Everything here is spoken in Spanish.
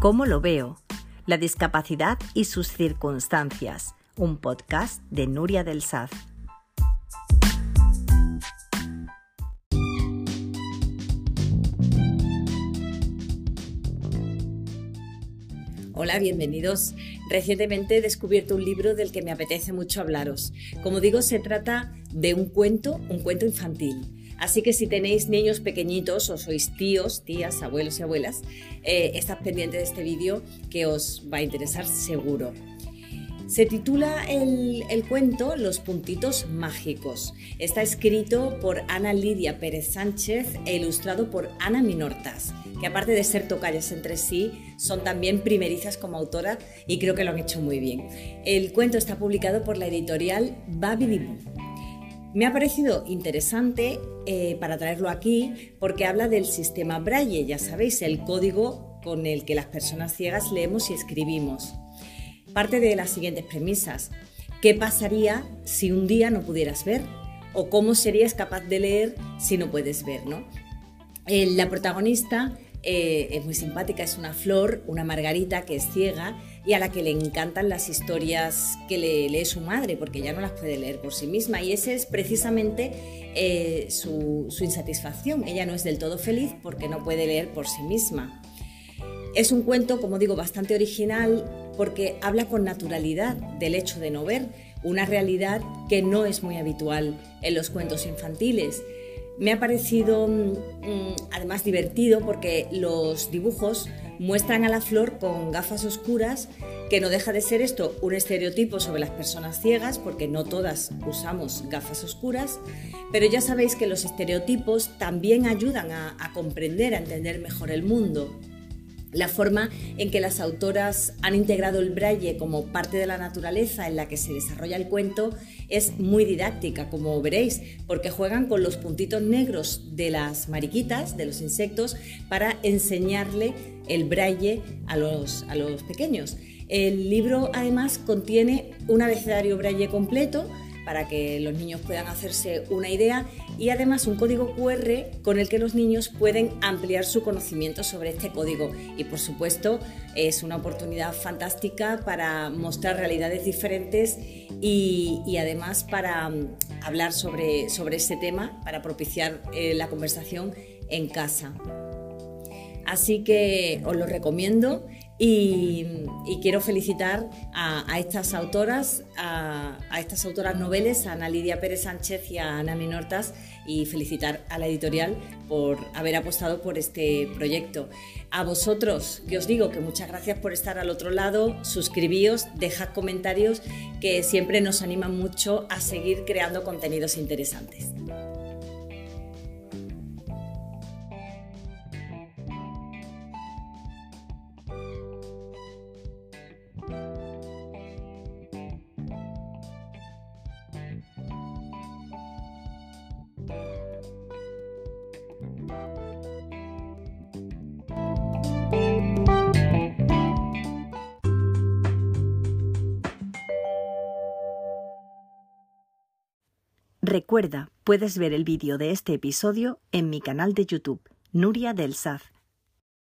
¿Cómo lo veo? La discapacidad y sus circunstancias. Un podcast de Nuria del Saz. Hola, bienvenidos. Recientemente he descubierto un libro del que me apetece mucho hablaros. Como digo, se trata de un cuento, un cuento infantil. Así que si tenéis niños pequeñitos o sois tíos, tías, abuelos y abuelas, eh, estad pendiente de este vídeo que os va a interesar seguro. Se titula el, el, cuento Los puntitos mágicos. Está escrito por Ana Lidia Pérez Sánchez e ilustrado por Ana Minortas, que aparte de ser tocallas entre sí, son también primerizas como autora y creo que lo han hecho muy bien. El cuento está publicado por la editorial Babidi me ha parecido interesante eh, para traerlo aquí porque habla del sistema Braille, ya sabéis, el código con el que las personas ciegas leemos y escribimos. Parte de las siguientes premisas. ¿Qué pasaría si un día no pudieras ver? ¿O cómo serías capaz de leer si no puedes ver? ¿no? Eh, la protagonista eh, es muy simpática, es una flor, una margarita que es ciega y a la que le encantan las historias que le lee su madre, porque ya no las puede leer por sí misma. Y esa es precisamente eh, su, su insatisfacción. Ella no es del todo feliz porque no puede leer por sí misma. Es un cuento, como digo, bastante original porque habla con naturalidad del hecho de no ver, una realidad que no es muy habitual en los cuentos infantiles. Me ha parecido mm, además divertido porque los dibujos muestran a la flor con gafas oscuras, que no deja de ser esto un estereotipo sobre las personas ciegas, porque no todas usamos gafas oscuras, pero ya sabéis que los estereotipos también ayudan a, a comprender, a entender mejor el mundo. La forma en que las autoras han integrado el braille como parte de la naturaleza en la que se desarrolla el cuento es muy didáctica, como veréis, porque juegan con los puntitos negros de las mariquitas, de los insectos, para enseñarle el braille a los, a los pequeños. El libro además contiene un abecedario braille completo, para que los niños puedan hacerse una idea y además un código QR con el que los niños pueden ampliar su conocimiento sobre este código. Y por supuesto es una oportunidad fantástica para mostrar realidades diferentes y, además para mm, hablar sobre, sobre este tema, para propiciar eh, la conversación en casa. Así que os lo recomiendo y, quiero felicitar a, estas autoras, a, estas autoras noveles, a Ana Lidia Pérez Sánchez y a Ana Minortas, y felicitar a la editorial por haber apostado por este proyecto. A vosotros, que os digo que muchas gracias por estar al otro lado, suscribíos, dejad comentarios que siempre nos animan mucho a seguir creando contenidos interesantes. Recuerda, puedes ver el vídeo de este episodio en mi canal de YouTube, Nuria del Saz